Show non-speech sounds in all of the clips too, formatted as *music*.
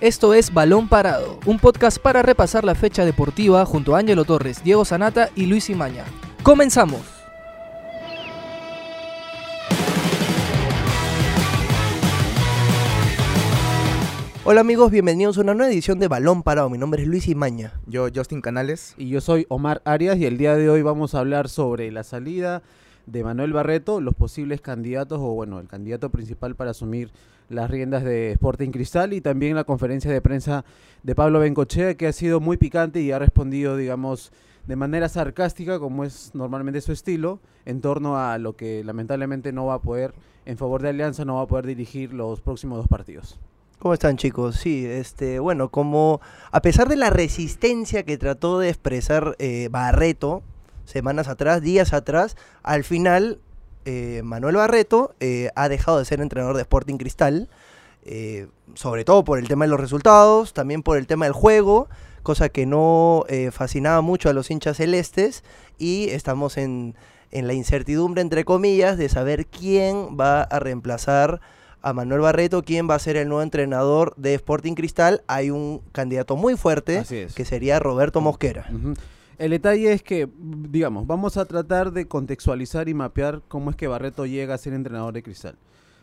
Esto es Balón Parado, un podcast para repasar la fecha deportiva junto a Ángelo Torres, Diego Sanata y Luis Imaña. ¡Comenzamos! Hola amigos, bienvenidos a una nueva edición de Balón Parado. Mi nombre es Luis Imaña. Yo, Justin Canales. Y yo soy Omar Arias y el día de hoy vamos a hablar sobre la salida de Manuel Barreto, los posibles candidatos o bueno, el candidato principal para asumir las riendas de Sporting Cristal y también la conferencia de prensa de Pablo Bencochea que ha sido muy picante y ha respondido, digamos, de manera sarcástica, como es normalmente su estilo, en torno a lo que lamentablemente no va a poder, en favor de Alianza, no va a poder dirigir los próximos dos partidos. ¿Cómo están chicos? Sí, este, bueno, como a pesar de la resistencia que trató de expresar eh, Barreto semanas atrás, días atrás, al final eh, Manuel Barreto eh, ha dejado de ser entrenador de Sporting Cristal, sobre todo por el tema de los resultados, también por el tema del juego, cosa que no fascinaba mucho a los hinchas celestes y estamos en, en la incertidumbre, entre comillas, de saber quién va a reemplazar a Manuel Barreto, quién va a ser el nuevo entrenador de Sporting Cristal. Hay un candidato muy fuerte que sería Roberto Mosquera. El detalle es que, digamos, vamos a tratar de contextualizar y mapear cómo es que Barreto llega a ser entrenador de Cristal.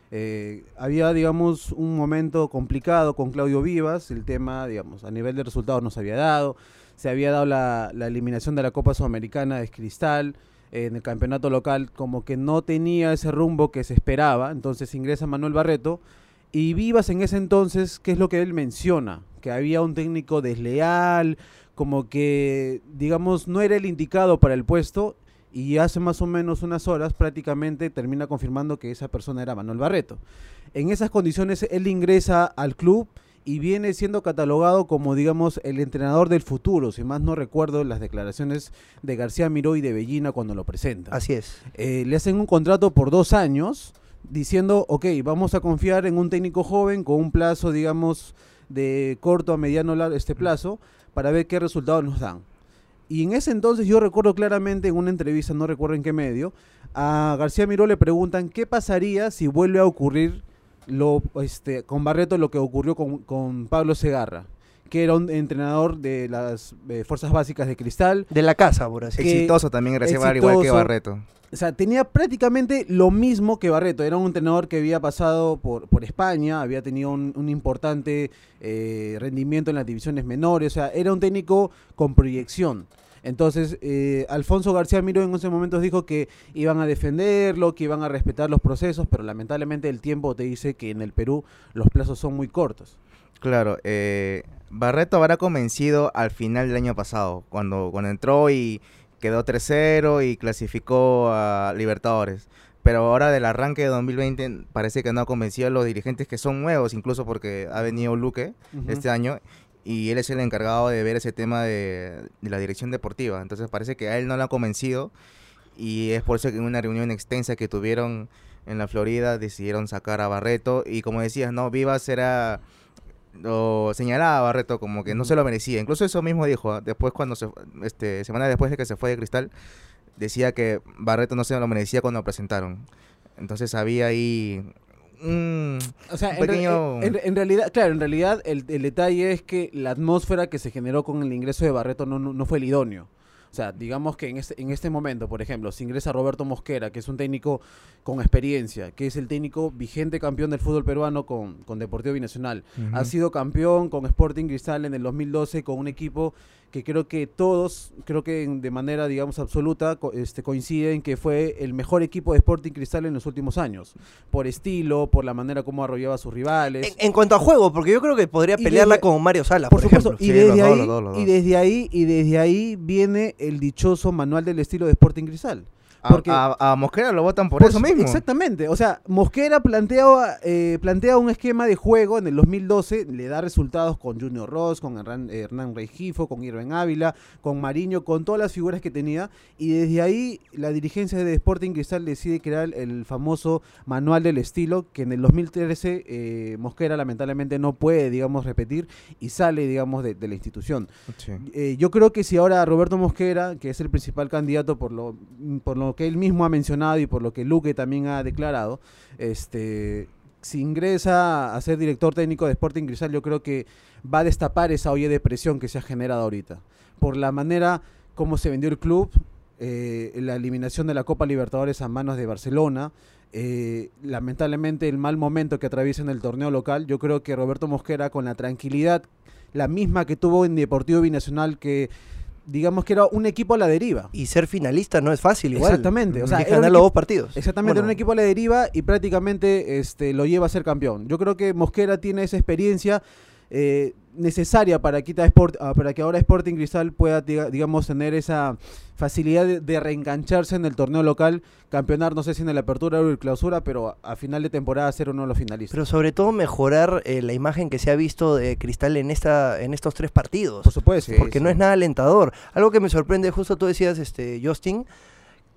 Eh, había, digamos, un momento complicado con Claudio Vivas, el tema, digamos, a nivel de resultados no se había dado, se había dado la, la eliminación de la Copa Sudamericana de Cristal, en el campeonato local como que no tenía ese rumbo que se esperaba, entonces ingresa Manuel Barreto y Vivas en ese entonces, ¿qué es lo que él menciona? Que había un técnico desleal, como que digamos no era el indicado para el puesto y hace más o menos unas horas prácticamente termina confirmando que esa persona era Manuel Barreto. En esas condiciones él ingresa al club y viene siendo catalogado como, digamos, el entrenador del futuro, si más no recuerdo las declaraciones de García Miró y de Bellina cuando lo presenta. Así es. Eh, le hacen un contrato por dos años diciendo, ok, vamos a confiar en un técnico joven con un plazo, digamos, de corto a mediano este plazo para ver qué resultados nos dan. Y en ese entonces yo recuerdo claramente en una entrevista, no recuerdo en qué medio, a García Miró le preguntan qué pasaría si vuelve a ocurrir lo, este, con Barreto lo que ocurrió con, Pablo Segarra, que era un entrenador de las eh, fuerzas básicas de Cristal. De la casa, por así Exitoso también, gracias igual que Barreto. O sea, tenía prácticamente lo mismo que Barreto. Era un entrenador que había pasado por, por España, había tenido un, importante eh, rendimiento en las divisiones menores. O sea, era un técnico con proyección. Entonces, eh, Alfonso García Miró en ese momentos dijo que iban a defenderlo, que iban a respetar los procesos, pero lamentablemente el tiempo te dice que en el Perú los plazos son muy cortos. Claro, eh, Barreto habrá convencido al final del año pasado, cuando, cuando entró y quedó 3-0 y clasificó a Libertadores. Pero ahora del arranque de 2020 parece que no ha convencido a los dirigentes que son nuevos, incluso porque ha venido Luque este año y él es el encargado de ver ese tema de, la dirección deportiva. Entonces parece que a él no lo ha convencido y es por eso que en una reunión extensa que tuvieron en la Florida decidieron sacar a Barreto y como decías, no, Vivas era lo señalaba Barreto como que no se lo merecía. Incluso eso mismo dijo, ¿ah? después cuando se este semana después de que se fue de Cristal, decía que Barreto no se lo merecía cuando lo presentaron. Entonces había ahí o sea, en, realidad, claro, en realidad el, detalle es que la atmósfera que se generó con el ingreso de Barreto no, no, fue el idóneo. O sea, digamos que en este, en este momento, por ejemplo, si ingresa Roberto Mosquera, que es un técnico con experiencia, que es el técnico vigente campeón del fútbol peruano con, con Deportivo Binacional, ha sido campeón con Sporting Cristal en el 2012 con un equipo que creo que todos, creo que de manera, digamos, absoluta, este, coinciden que fue el mejor equipo de Sporting Cristal en los últimos años. Por estilo, por la manera como arrollaba a sus rivales. En, cuanto a juego, porque yo creo que podría pelearla con Mario Sala, por, supuesto. Y, desde ahí, y desde ahí, y desde ahí viene el dichoso manual del estilo de Sporting Cristal. Porque, a, Mosquera lo votan por, eso mismo. Exactamente. O sea, Mosquera plantea, eh, plantea un esquema de juego en el 2012, le da resultados con Junior Ross, con Hernán, Hernán Regifo, con Irving Ávila, con Mariño, con todas las figuras que tenía. Y desde ahí la dirigencia de Sporting Cristal decide crear el famoso manual del estilo, que en el 2013 eh, Mosquera lamentablemente no puede, digamos, repetir y sale, digamos, de, la institución. Eh, yo creo que si ahora Roberto Mosquera, que es el principal candidato por lo, por lo que él mismo ha mencionado y por lo que Luque también ha declarado, este, si ingresa a ser director técnico de Sporting Cristal, yo creo que va a destapar esa olla de presión que se ha generado ahorita. Por la manera como se vendió el club, eh, la eliminación de la Copa Libertadores a manos de Barcelona, eh, lamentablemente el mal momento que atraviesa en el torneo local, yo creo que Roberto Mosquera con la tranquilidad, la misma que tuvo en Deportivo Binacional, que digamos que era un equipo a la deriva. Y ser finalista no es fácil igual. Exactamente, o sea, ganar los dos partidos. Exactamente, Bueno, era un equipo a la deriva y prácticamente este, lo lleva a ser campeón. Yo creo que Mosquera tiene esa experiencia eh, necesaria para, Quita Sport, ah, para que ahora Sporting Cristal pueda, diga- digamos, tener esa facilidad de, de reengancharse en el torneo local, campeonar, no sé si en la apertura o el clausura, pero a, a final de temporada ser uno de los finalistas. Pero sobre todo mejorar eh, la imagen que se ha visto de Cristal en esta en estos tres partidos. Por supuesto. Sí, porque no es nada alentador. Algo que me sorprende, justo tú decías, este, Justin,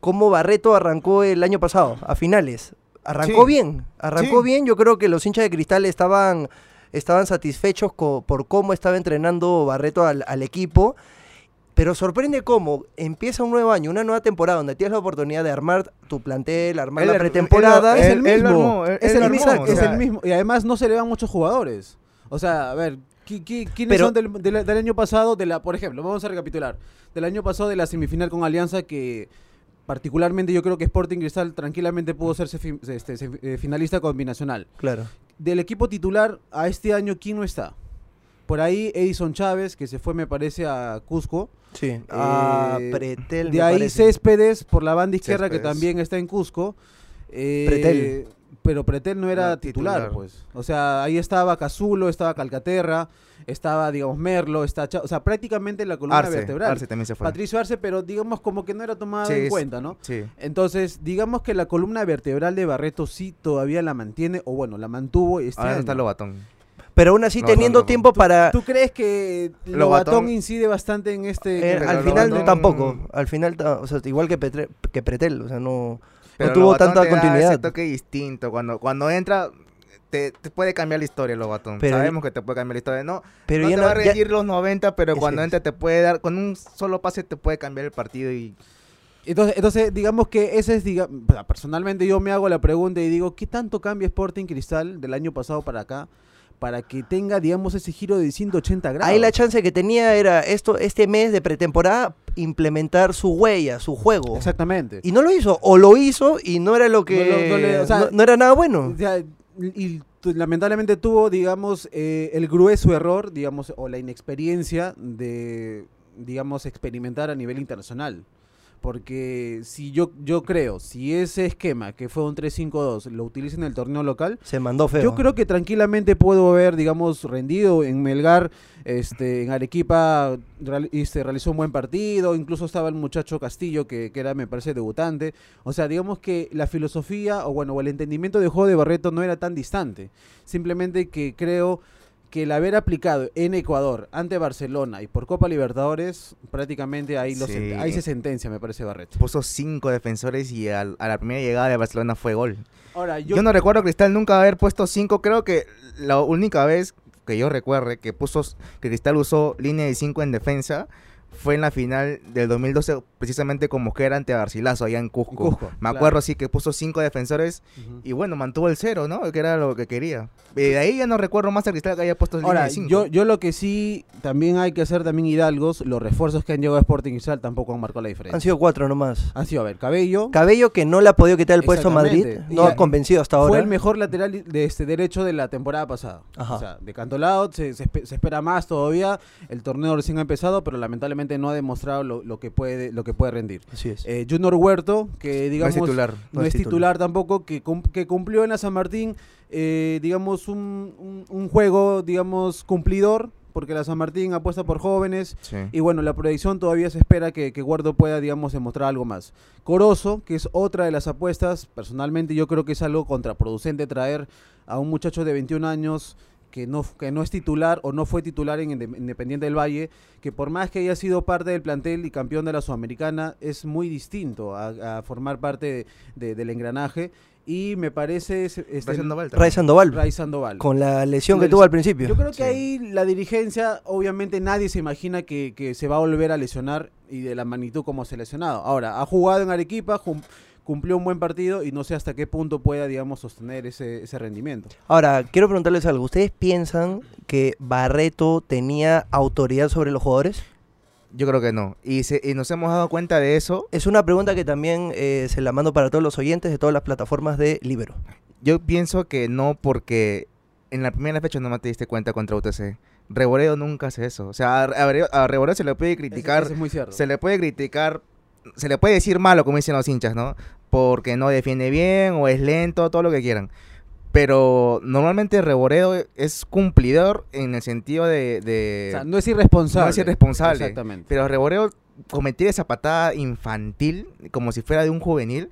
cómo Barreto arrancó el año pasado, a finales. Arrancó Sí. bien, arrancó bien. Yo creo que los hinchas de Cristal estaban, estaban satisfechos co- por cómo estaba entrenando Barreto al, al equipo. Pero sorprende cómo empieza un nuevo año, una nueva temporada, donde tienes la oportunidad de armar tu plantel, armar Él la pretemporada. él- es el mismo. armó, es, el mismo armó, o es sea. el mismo. Y además no se le van muchos jugadores. O sea, a ver, ¿qui- qui- ¿quiénes Pero- son del, del- del año pasado? De la, por ejemplo, vamos a recapitular. Del año pasado de la semifinal con Alianza que particularmente yo creo que Sporting Cristal tranquilamente pudo ser sefi- este, eh, finalista combinacional. Claro. Del equipo titular a este año, ¿quién no está? Por ahí Edison Chávez, que se fue me parece a Cusco. Sí. A Eh, Pretel, De me ahí parece. Céspedes por la banda izquierda que también está en Cusco. Eh, Pretel. Pero Pretel no era titular, titular. pues. O sea, ahí estaba Cazulo, estaba Calcaterra, estaba, digamos, Merlo, está Cha- o sea, prácticamente la columna Arce, vertebral. Arce también se fue. Patricio Arce, pero digamos como que no era tomado Sí, en es- cuenta, ¿no? Sí. Entonces, digamos que la columna vertebral de Barreto sí todavía la mantiene, o bueno, la mantuvo este Ahora año. está Lobatón. Pero aún así No, teniendo no, no. tiempo para... ¿Tú crees que Lobatón- Lobatón incide bastante en este... Eh, al Lobatón- final tampoco, al final, o sea, igual que, Petre- que Pretel, o sea, no, Pero no tuvo tanta continuidad. ese toque distinto. Cuando, cuando entra, te, te puede cambiar la historia, Lobatón. Pero- Sabemos que te puede cambiar la historia. No, Pero no te no- va a ya- rendir los 90, pero cuando entra te puede dar, con un solo pase te puede cambiar el partido y Entonces, entonces, digamos que ese es, diga, personalmente yo me hago la pregunta y digo, ¿qué tanto cambia Sporting Cristal del año pasado para acá para que tenga, digamos, ese giro de 180 grados? Ahí la chance que tenía era esto, este mes de pretemporada, implementar su huella, su juego. Exactamente. Y no lo hizo, o lo hizo y no era lo que... No no le- o sea, no- era nada bueno. O sea, y lamentablemente tuvo, digamos, eh, el grueso error, digamos, o la inexperiencia de, digamos, experimentar a nivel internacional. Porque si yo, yo creo, si ese esquema que fue un 3-5-2 lo utiliza en el torneo local, Se mandó feo. Yo creo que tranquilamente puedo haber, digamos, rendido en Melgar, este, en Arequipa real- y se realizó un buen partido, incluso estaba el muchacho Castillo, que, que era, me parece, debutante. O sea, digamos que la filosofía, o bueno, o el entendimiento de juego de Barreto no era tan distante. Simplemente que creo que el haber aplicado en Ecuador ante Barcelona y por Copa Libertadores, prácticamente ahí, lo Sí. sent- ahí se sentencia, me parece, Barreto. puso cinco defensores y al- a la primera llegada de Barcelona fue gol. Ahora, Yo, no recuerdo a Cristal nunca haber puesto cinco. Creo que la única vez que yo recuerde que puso que Cristal usó línea de cinco en defensa fue en la final del 2012, precisamente con Mosquera ante Garcilaso allá en Cusco. Cusco, Me claro. acuerdo sí que puso cinco defensores y bueno, mantuvo el cero, ¿no? Que era lo que quería. Y de ahí ya no recuerdo más a Cristal que haya puesto línea Ahora, de cinco. yo, yo lo que sí también hay que hacer también hidalgos, los refuerzos que han llegado a Sporting Cristal tampoco han marcado la diferencia. Han sido cuatro nomás. Han sido, a ver, Cabello, Cabello que no le ha podido quitar el puesto a Madrid, no Y- ha convencido hasta ahora. fue el mejor lateral de este derecho de la temporada pasada. Ajá. O sea, de Cantolao se, se espera más todavía, el torneo recién ha empezado, pero lamentablemente no ha demostrado lo, lo que puede lo que puede rendir. Así es. Eh, Junior Huerto, que no digamos es titular. no es titular tampoco, que, que cumplió en la San Martín, eh, digamos, un, un- un juego, digamos, cumplidor, porque la San Martín apuesta por jóvenes, Sí. y bueno, la proyección todavía se espera que, que Guardo pueda, digamos, demostrar algo más. Corozo, que es otra de las apuestas, personalmente yo creo que es algo contraproducente traer a un muchacho de 21 años que no, que no es titular o no fue titular en Inde- Independiente del Valle, que por más que haya sido parte del plantel y campeón de la Sudamericana, es muy distinto a, a formar parte de- de- del engranaje. Y me parece... es- este. Ray Sandoval, Ray Sandoval. con la lesión que tuvo al principio. Yo creo que Sí. ahí la dirigencia, obviamente nadie se imagina que, que se va a volver a lesionar y de la magnitud como se ha lesionado. Ahora, ha jugado en Arequipa, cumplió un buen partido y no sé hasta qué punto pueda, digamos, sostener ese, ese rendimiento. Ahora, quiero preguntarles algo. ¿Ustedes piensan que Barreto tenía autoridad sobre los jugadores? Yo creo que no. Y, se- y nos hemos dado cuenta de eso. Es una pregunta que también eh, se la mando para todos los oyentes de todas las plataformas de Libero. Yo pienso que no porque en la primera fecha no te diste cuenta contra UTC. Reboredo nunca hace eso. O sea, a, a, a Reboredo se le puede criticar es muy cierto. se le puede criticar, se le puede decir malo, como dicen los hinchas, ¿no? Porque no defiende bien o es lento, todo lo que quieran. Pero normalmente Reboredo es cumplidor en el sentido de... de- O sea, no es irresponsable. No es irresponsable. Exactamente. Pero Reboredo cometer esa patada infantil, como si fuera de un juvenil,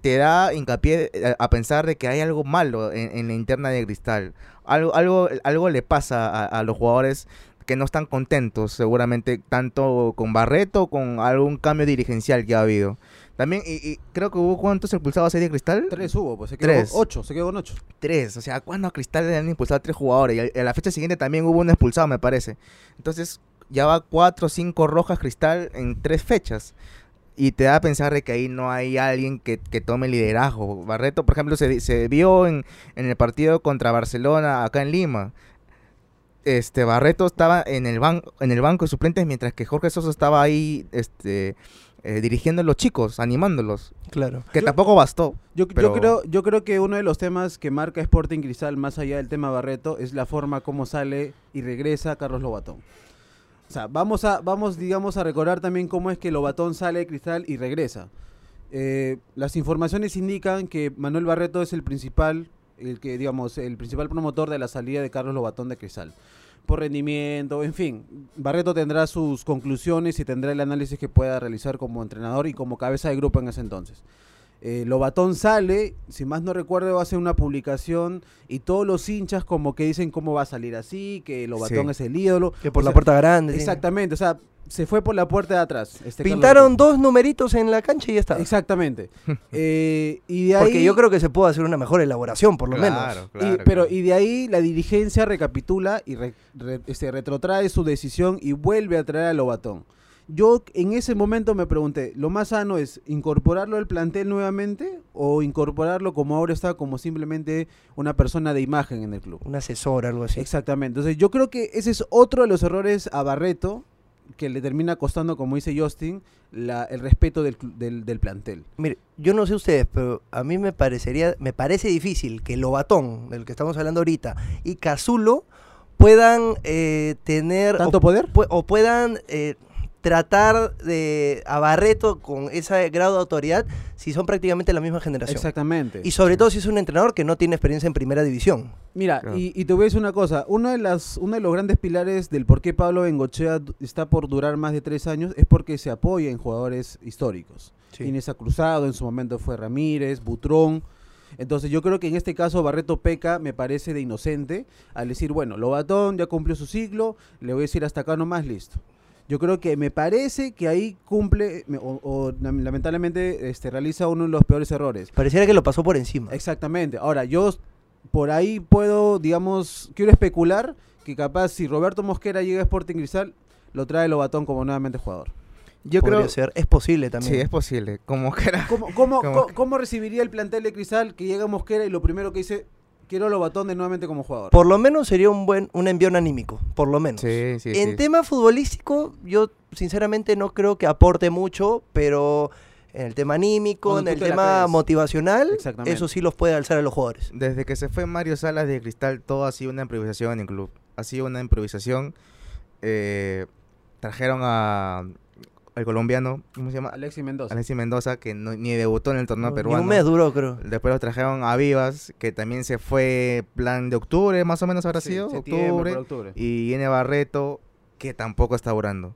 te da hincapié eh, a, a pensar de que hay algo malo en, en la interna de Cristal. Algo, algo, algo le pasa a, a los jugadores que no están contentos, seguramente, tanto con Barreto, con algún cambio dirigencial que ha habido. También, y, y creo que hubo cuántos expulsados ahí de Cristal? Tres hubo, pues se quedó Tres. con ocho, se quedó con ocho. Tres. O sea, ¿cuándo a Cristal le han impulsado a tres jugadores? Y a- a la fecha siguiente también hubo un expulsado, me parece. Entonces, ya va cuatro o cinco rojas Cristal en tres fechas. Y te da a pensar de que ahí no hay alguien que, que tome liderazgo. Barreto, por ejemplo, se, se vio en, en el partido contra Barcelona acá en Lima. Este Barreto estaba en el banco en el banco de suplentes mientras que Jorge Sosa estaba ahí este eh, dirigiendo a los chicos, animándolos, Claro. que Yo- tampoco bastó. Yo, creo, yo creo que uno de los temas que marca Sporting Cristal, más allá del tema Barreto, es la forma como sale y regresa Carlos Lobatón. O sea, vamos a, vamos, digamos, a recordar también cómo es que Lobatón sale de Cristal y regresa. Eh, las informaciones indican que Manuel Barreto es el principal, el que, digamos, el principal promotor de la salida de Carlos Lobatón de Cristal. Por rendimiento, en fin. Barreto tendrá sus conclusiones y tendrá el análisis que pueda realizar como entrenador y como cabeza de grupo en ese entonces. Eh, Lobatón sale, si más no recuerdo, hace una publicación y todos los hinchas como que dicen cómo va a salir así, que Lobatón Sí. es el ídolo. Que por O la sea, puerta grande. sí. Exactamente, o sea, se fue por la puerta de atrás. este Pintaron dos numeritos en la cancha y ya está. Exactamente. *laughs* Eh, y de ahí, Porque yo creo que se puede hacer una mejor elaboración, por lo Claro, menos. y- claro, pero claro. y de ahí la dirigencia recapitula y re- re- este, retrotrae su decisión y vuelve a traer a Lobatón. Yo en ese momento me pregunté, ¿lo más sano es incorporarlo al plantel nuevamente o incorporarlo como ahora está como simplemente una persona de imagen en el club? Un asesor, algo así. Exactamente. Entonces yo creo que ese es otro de los errores a Barreto que le termina costando, como dice Justin, la- el respeto del, del, del plantel. Mire, yo no sé ustedes, pero a mí me parecería, me parece difícil que Lobatón, del que estamos hablando ahorita, y Cazulo puedan eh, tener ¿Tanto o, poder? pu- o puedan eh, tratar de a Barreto con ese grado de autoridad si son prácticamente la misma generación. Exactamente. Y sobre todo si es un entrenador que no tiene experiencia en primera división. Mira, Claro. y, y te voy a decir una cosa, uno de, las, uno de los grandes pilares del por qué Pablo Bengochea está por durar más de tres años es porque se apoya en jugadores históricos. Sí. Inés Cruzado, en su momento fue Ramírez, Butrón. Entonces yo creo que en este caso Barreto Peca me parece de inocente al decir, bueno, Lobatón ya cumplió su ciclo, le voy a decir hasta acá nomás, listo. Yo creo que me parece que ahí cumple, o, o lam- lamentablemente este, realiza uno de los peores errores. Pareciera que lo pasó por encima. Exactamente. Ahora, yo por ahí puedo, digamos, quiero especular que capaz si Roberto Mosquera llega a Sporting Cristal, lo trae Lobatón como nuevamente jugador. Yo Podría creo... ser, es posible también. Sí, es posible. Como que era... ¿Cómo, cómo, *laughs* Como cómo- que- cómo recibiría el plantel de Cristal que llega Mosquera y lo primero que dice, quiero a Lobatón de nuevamente como jugador? Por lo menos sería un buen un envión anímico, por lo menos. Sí, sí, en sí. tema futbolístico, yo sinceramente no creo que aporte mucho, pero en el tema anímico, Cuando en el te tema motivacional, eso sí los puede alzar a los jugadores. Desde que se fue Mario Salas de Cristal, todo ha sido una improvisación en el club. Ha sido una improvisación. Eh, trajeron a al colombiano, ¿cómo se llama? Alexis Mendoza. Alexis Mendoza, que no- ni debutó en el torneo peruano. un mes duró, creo. Después lo trajeron a Vivas, que también se fue plan de octubre, más o menos habrá Sí, sido. Octubre. octubre. Y viene Barreto, que tampoco está durando.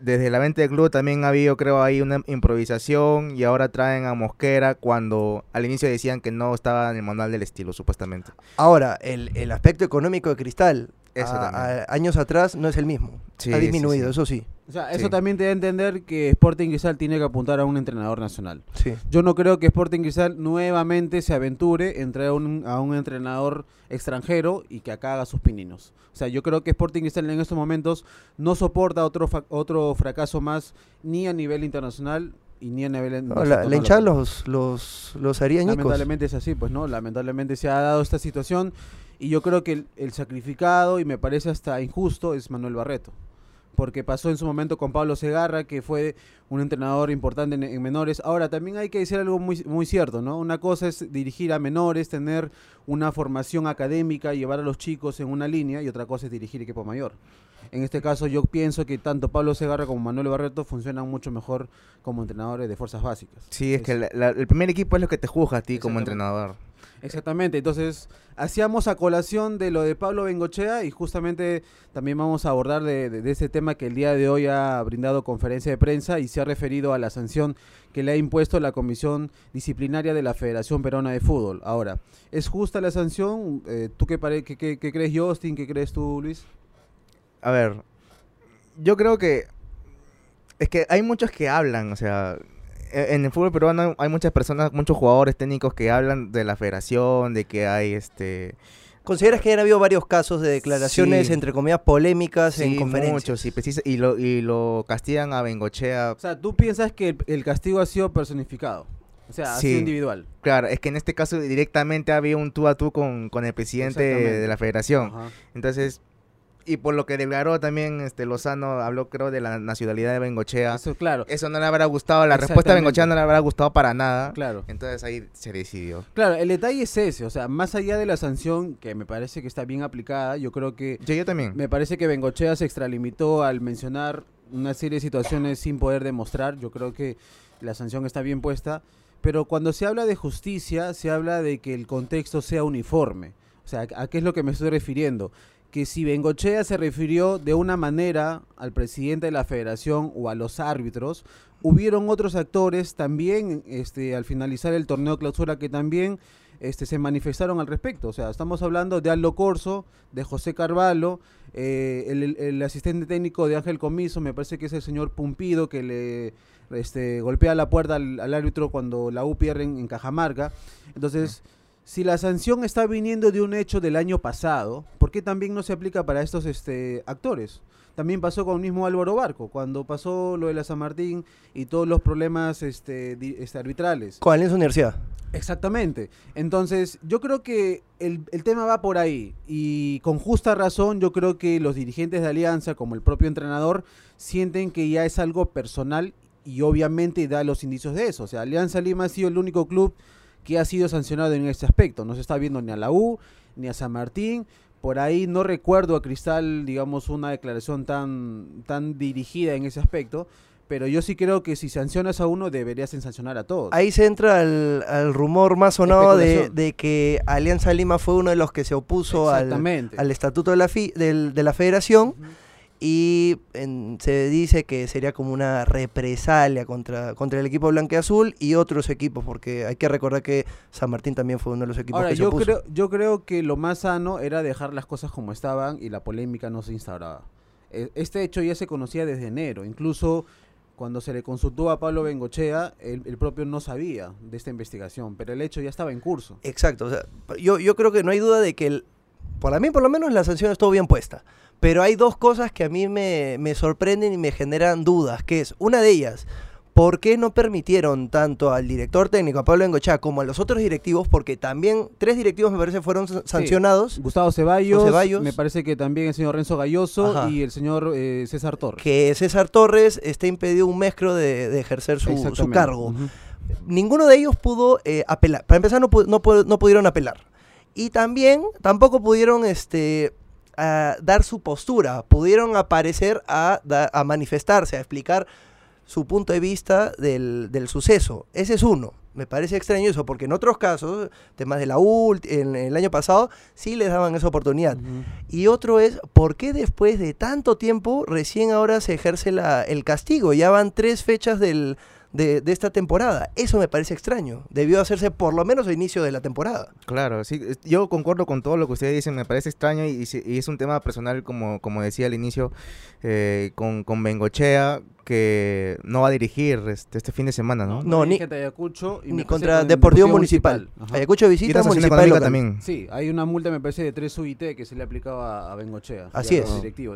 Desde la venta del club también ha habido, creo, ahí una improvisación y ahora traen a Mosquera cuando al inicio decían que no estaba en el manual del estilo, supuestamente. Ahora, el, el aspecto económico de Cristal, Eso a- también. a- años atrás, no es el mismo. Sí, ha sí, disminuido, sí. eso sí. O sea, eso Sí. también te da a entender que Sporting Cristal tiene que apuntar a un entrenador nacional. Sí. Yo no creo que Sporting Cristal nuevamente se aventure en traer a un, a un entrenador extranjero y que acá haga sus pininos. O sea, yo creo que Sporting Cristal en estos momentos no soporta otro, fa- otro fracaso más ni a nivel internacional y ni. No, Barreto la, no la hinchada aprueba. los, los, los haría. Lamentablemente es así, pues no, lamentablemente se ha dado esta situación y yo creo que el, el sacrificado y me parece hasta injusto es Manuel Barreto, porque pasó en su momento con Pablo Segarra, que fue un entrenador importante en, en menores. Ahora, también hay que decir algo muy, muy cierto, ¿no? Una cosa es dirigir a menores, tener una formación académica, llevar a los chicos en una línea y otra cosa es dirigir equipo mayor. En este caso yo pienso que tanto Pablo Segarra como Manuel Barreto funcionan mucho mejor como entrenadores de fuerzas básicas. Sí, es que la- la- el primer equipo es lo que te juzga a ti como entrenador. Exactamente, entonces hacíamos a colación de lo de Pablo Bengochea y justamente también vamos a abordar de, de- ese tema que el día de hoy ha brindado conferencia de prensa y se ha referido a la sanción que le ha impuesto la Comisión Disciplinaria de la Federación Peruana de Fútbol. Ahora, ¿es justa la sanción? Eh, ¿Tú qué, pare- qué- qué- qué crees, Justin? ¿Qué crees tú, Luis? A ver, yo creo que es que hay muchos que hablan, o sea, en el fútbol peruano hay muchas personas, muchos jugadores técnicos que hablan de la federación, de que hay este ¿Consideras que han habido varios casos de declaraciones, Sí. entre comillas, polémicas en sí, conferencias? muchos y, precisa- y lo y lo castigan a Bengochea. O sea, ¿tú piensas que el, el castigo ha sido personificado? O sea, ha sido Sí. individual. Claro, es que en este caso directamente había un tú a tú con, con el presidente de la federación. Ajá. Entonces, y por lo que declaró también este Lozano, habló creo de la nacionalidad de Bengochea. Eso, claro, Eso no le habrá gustado, la respuesta de. Bengochea no le habrá gustado para nada. claro. Entonces ahí se decidió. Claro, el detalle es ese, o sea, más allá de la sanción, que me parece que está bien aplicada, yo creo que, Yo, yo también. me parece que Bengochea se extralimitó al mencionar una serie de situaciones sin poder demostrar, yo creo que la sanción está bien puesta, pero cuando se habla de justicia, se habla de que el contexto sea uniforme, o sea, ¿a qué es lo que me estoy refiriendo? Que si Bengochea se refirió de una manera al presidente de la federación o a los árbitros, hubieron otros actores también este, al finalizar el torneo clausura que también este, se manifestaron al respecto. O sea, estamos hablando de Aldo Corso, de José Carvalho, eh, el, asistente técnico de Ángel Comiso, me parece que es el señor Pumpido que le este, golpea la puerta al, árbitro cuando la U pierde en Cajamarca. Entonces, si la sanción está viniendo de un hecho del año pasado, ¿por qué también no se aplica para estos este, actores? También pasó con el mismo Álvaro Barco, cuando pasó lo de la San Martín y todos los problemas este, di- este, arbitrales. Con Alianza Universidad. Exactamente. Entonces, yo creo que el, el tema va por ahí. Y con justa razón, yo creo que los dirigentes de Alianza, como el propio entrenador, sienten que ya es algo personal y obviamente da los indicios de eso. O sea, Alianza Lima ha sido el único club que ha sido sancionado en este aspecto. No se está viendo ni a la U, ni a San Martín. Por ahí no recuerdo a Cristal, digamos, una declaración tan, tan dirigida en ese aspecto. Pero yo sí creo que si sancionas a uno, deberías sancionar a todos. Ahí se entra al, al rumor más sonado de, de que Alianza Lima fue uno de los que se opuso al, al estatuto de la, fi- del- de la federación. Y en- se dice que sería como una represalia contra, contra el equipo blanqueazul y otros equipos, porque hay que recordar que San Martín también fue uno de los equipos Ahora, que yo creo, yo creo que lo más sano era dejar las cosas como estaban y la polémica no se instauraba. E- Este hecho ya se conocía desde enero. Incluso cuando se le consultó a Pablo Bengochea, el, el propio no sabía de esta investigación, pero el hecho ya estaba en curso. Exacto, o sea, yo, yo creo que no hay duda de que, el, para mí por lo menos la sanción estuvo bien puesta, pero hay dos cosas que a mí me, me sorprenden y me generan dudas, que es, una de ellas, ¿por qué no permitieron tanto al director técnico, a Pablo Engochá, como a los otros directivos, porque también tres directivos me parece fueron sa- sancionados, Gustavo Ceballos, Ceballos. me parece que también el señor Renzo Galloso Ajá. y el señor eh, César Torres. que César Torres está impedido un mes creo de, de ejercer su, cargo. Ninguno de ellos pudo eh, apelar. Para empezar, no, no, no pudieron apelar. Y también tampoco pudieron este, a dar su postura. Pudieron aparecer a, a manifestarse, a explicar su punto de vista del, del suceso. Ese es uno. Me parece extraño eso, porque en otros casos, temas de la ULT, en el año pasado, sí les daban esa oportunidad. Y otro es, ¿por qué después de tanto tiempo recién ahora se ejerce la, el castigo? Ya van tres fechas del, de, de esta temporada. Eso me parece extraño. Debió hacerse por lo menos a inicio de la temporada. Claro, sí, yo concuerdo con todo lo que ustedes dicen, me parece extraño y, y es un tema personal, como, como decía al inicio, eh, con, con Bengochea, que no va a dirigir este, este fin de semana, ¿no? No, ni- dirige Ayacucho y Ni contra con Deportivo Municipal. Ajá. Ayacucho visita Municipal local. también. Sí, hay una multa, me parece, de 3 UIT que se le ha aplicado a, Bengochea. Así es.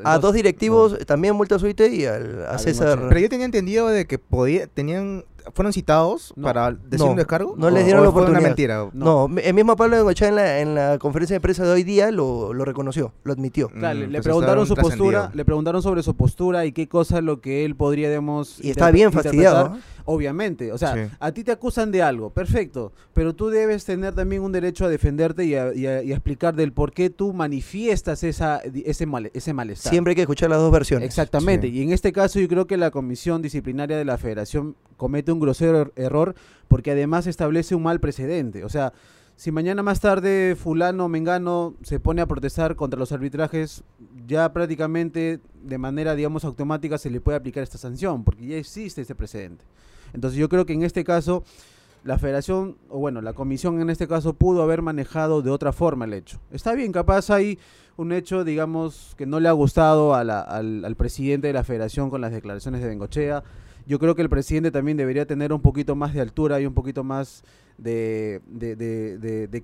A dos directivos, también multa suite y al, a A César. Bengochea. Pero yo tenía entendido de que podía, tenían, fueron citados No. para decir No, un descargo? no les ¿O- dieron o la fue una oportunidad. mentira? No, el mismo Pablo Bengochea en la, en la conferencia de prensa de hoy día lo, lo reconoció, lo admitió. Claro, le- Mm, le pues preguntaron su postura, le preguntaron sobre su postura y qué cosa es lo que él podría, digamos, Y está bien fastidiado. Obviamente, o sea, Sí. a ti te acusan de algo, perfecto, pero tú debes tener también un derecho a defenderte y a, y a- y a explicar del por qué tú manifiestas esa, ese, mal, ese malestar. Siempre hay que escuchar las dos versiones. Exactamente, Sí. y en este caso yo creo que la comisión disciplinaria de la federación comete un grosero er- error porque además establece un mal precedente. O sea, si mañana más tarde fulano mengano se pone a protestar contra los arbitrajes, ya prácticamente de manera, digamos, automática se le puede aplicar esta sanción, porque ya existe este precedente. Entonces yo creo que en este caso la federación, o bueno, la comisión en este caso pudo haber manejado de otra forma el hecho. Está bien, capaz hay un hecho, digamos, que no le ha gustado al, al presidente de la federación con las declaraciones de Bengochea. Yo creo que el presidente también debería tener un poquito más de altura y un poquito más de, de, de-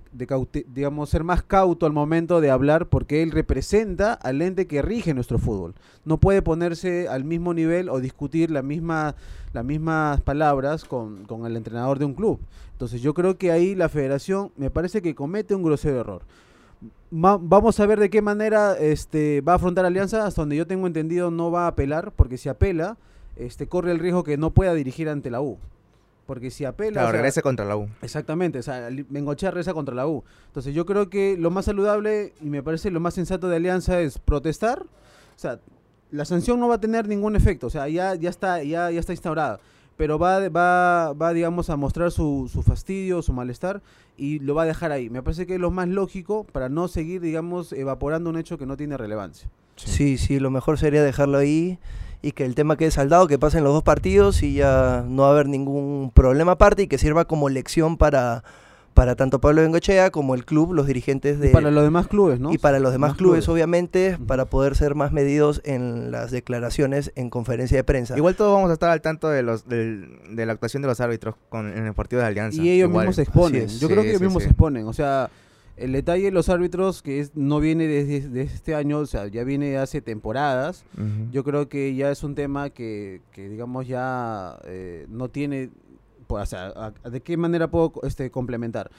digamos, ser más cauto al momento de hablar porque él representa al ente que rige nuestro fútbol. No puede ponerse al mismo nivel o discutir la misma, las mismas palabras con, con el entrenador de un club. Entonces yo creo que ahí la federación me parece que comete un grosero error. Vamos a ver de qué manera este, va a afrontar Alianza. Hasta donde yo tengo entendido no va a apelar, porque si apela, este, corre el riesgo que no pueda dirigir ante la U. Porque si apela... Claro, o sea, regrese contra la U. Exactamente, o sea, Bengochea reza contra la U. Entonces yo creo que lo más saludable y me parece lo más sensato de Alianza es protestar. O sea, la sanción no va a tener ningún efecto, o sea, ya, ya, está, ya, ya está instaurada. Pero va, va, va, digamos, a mostrar su, su fastidio, su malestar y lo va a dejar ahí. Me parece que es lo más lógico para no seguir, digamos, evaporando un hecho que no tiene relevancia. Sí, sí, lo mejor sería dejarlo ahí y que el tema quede saldado, que pasen los dos partidos y ya no va a haber ningún problema aparte y que sirva como lección para, para tanto Pablo Bengochea como el club, los dirigentes de... Y para los demás clubes, ¿no? y para los demás Más clubes, clubes. obviamente, para poder ser más medidos en las declaraciones en conferencia de prensa. Igual todos vamos a estar al tanto de los del- de la actuación de los árbitros con, en el partido de Alianza. Y ellos Igual. mismos se exponen. Yo creo Sí, que ellos mismos sí. se exponen. O sea, el detalle de los árbitros, que es, no viene desde, desde este año, o sea, ya viene hace temporadas. Yo creo que ya es un tema que, que digamos, ya eh, no tiene. pues, o sea, a- ¿de qué manera puedo este, complementar?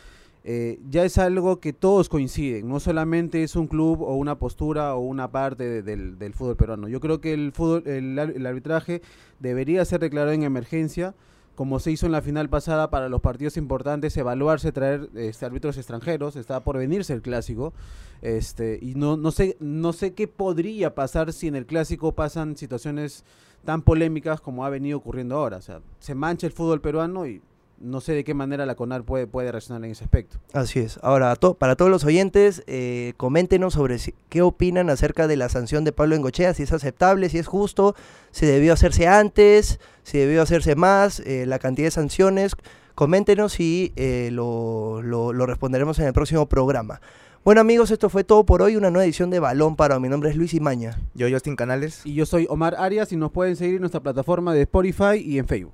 Eh, ya es algo que todos coinciden, no solamente es un club o una postura o una parte de- del, del fútbol peruano. Yo creo que el fútbol, el arbitraje debería ser declarado en emergencia, como se hizo en la final pasada para los partidos importantes, evaluarse, traer este, árbitros extranjeros, está por venirse el clásico, este, y no, no sé, no sé qué podría pasar si en el clásico pasan situaciones tan polémicas como ha venido ocurriendo ahora. O sea, se mancha el fútbol peruano y no sé de qué manera la CONAR puede, puede reaccionar en ese aspecto. Así es. Ahora, to- para todos los oyentes, eh, coméntenos sobre si- qué opinan acerca de la sanción de Pablo Engochea, si es aceptable, si es justo, si debió hacerse antes, si debió hacerse más, eh, la cantidad de sanciones. Coméntenos y eh, lo, lo- lo responderemos en el próximo programa. Bueno amigos, esto fue todo por hoy, una nueva edición de Balón para. Mi nombre es Luis Imaña. Yo, Justin Canales. Y yo soy Omar Arias y nos pueden seguir en nuestra plataforma de Spotify y en Facebook.